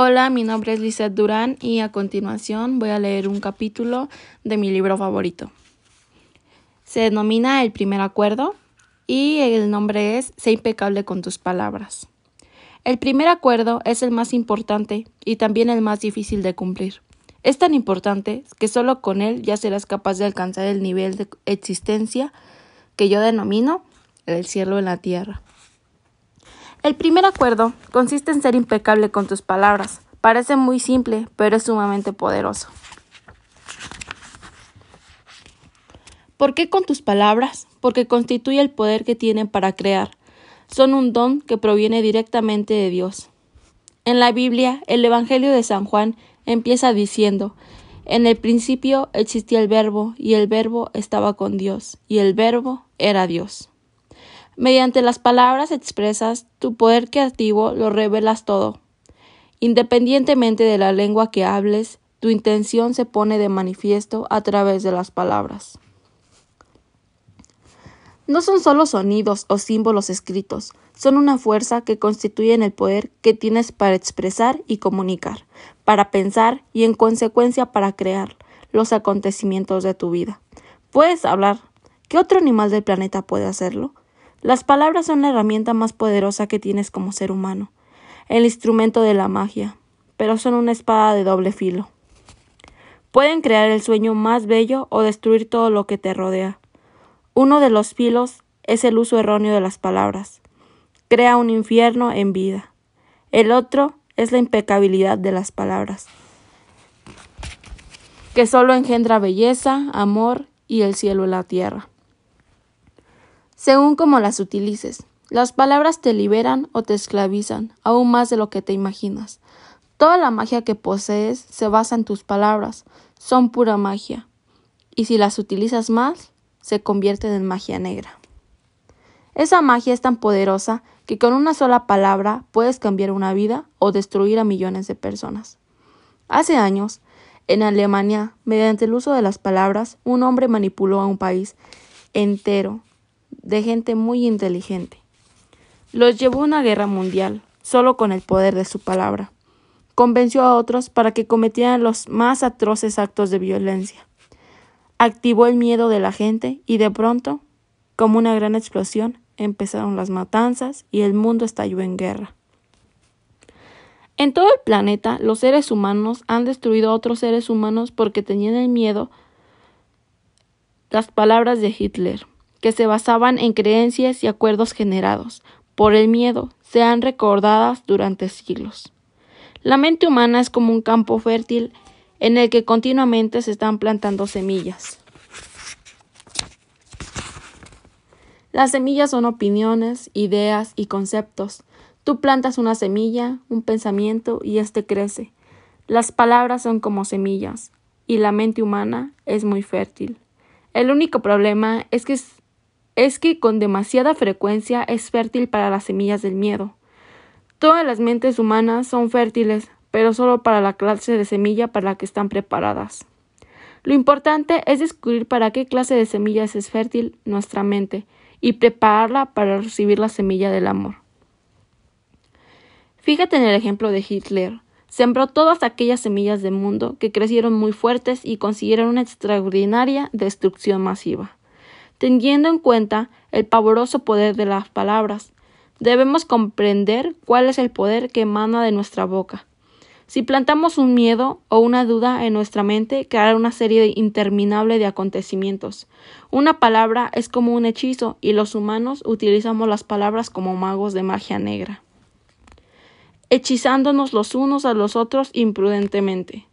Hola, mi nombre es Lizeth Durán y a continuación voy a leer un capítulo de mi libro favorito. Se denomina El primer acuerdo y el nombre es Sé impecable con tus palabras. El primer acuerdo es el más importante y también el más difícil de cumplir. Es tan importante que solo con él ya serás capaz de alcanzar el nivel de existencia que yo denomino el cielo en la tierra. El primer acuerdo consiste en ser impecable con tus palabras. Parece muy simple, pero es sumamente poderoso. ¿Por qué con tus palabras? Porque constituye el poder que tienen para crear. Son un don que proviene directamente de Dios. En la Biblia, el Evangelio de San Juan empieza diciendo, En el principio existía el verbo, y el verbo estaba con Dios, y el verbo era Dios. Mediante las palabras expresas, tu poder creativo lo revelas todo. Independientemente de la lengua que hables, tu intención se pone de manifiesto a través de las palabras. No son solo sonidos o símbolos escritos, son una fuerza que constituyen el poder que tienes para expresar y comunicar, para pensar y en consecuencia para crear los acontecimientos de tu vida. Puedes hablar. ¿Qué otro animal del planeta puede hacerlo? Las palabras son la herramienta más poderosa que tienes como ser humano, el instrumento de la magia, pero son una espada de doble filo. Pueden crear el sueño más bello o destruir todo lo que te rodea. Uno de los filos es el uso erróneo de las palabras. Crea un infierno en vida. El otro es la impecabilidad de las palabras, que solo engendra belleza, amor y el cielo y la tierra según como las utilices. Las palabras te liberan o te esclavizan, aún más de lo que te imaginas. Toda la magia que posees se basa en tus palabras, son pura magia, y si las utilizas más, se convierten en magia negra. Esa magia es tan poderosa que con una sola palabra puedes cambiar una vida o destruir a millones de personas. Hace años, en Alemania, mediante el uso de las palabras, un hombre manipuló a un país entero de gente muy inteligente. Los llevó a una guerra mundial, solo con el poder de su palabra. Convenció a otros para que cometieran los más atroces actos de violencia. Activó el miedo de la gente y de pronto, como una gran explosión, empezaron las matanzas y el mundo estalló en guerra. En todo el planeta, los seres humanos han destruido a otros seres humanos porque tenían el miedo las palabras de Hitler que se basaban en creencias y acuerdos generados por el miedo, sean recordadas durante siglos. La mente humana es como un campo fértil en el que continuamente se están plantando semillas. Las semillas son opiniones, ideas y conceptos. Tú plantas una semilla, un pensamiento y éste crece. Las palabras son como semillas y la mente humana es muy fértil. El único problema es que es que con demasiada frecuencia es fértil para las semillas del miedo. Todas las mentes humanas son fértiles, pero solo para la clase de semilla para la que están preparadas. Lo importante es descubrir para qué clase de semillas es fértil nuestra mente y prepararla para recibir la semilla del amor. Fíjate en el ejemplo de Hitler. Sembró todas aquellas semillas del mundo que crecieron muy fuertes y consiguieron una extraordinaria destrucción masiva teniendo en cuenta el pavoroso poder de las palabras. Debemos comprender cuál es el poder que emana de nuestra boca. Si plantamos un miedo o una duda en nuestra mente, creará una serie interminable de acontecimientos. Una palabra es como un hechizo y los humanos utilizamos las palabras como magos de magia negra, hechizándonos los unos a los otros imprudentemente.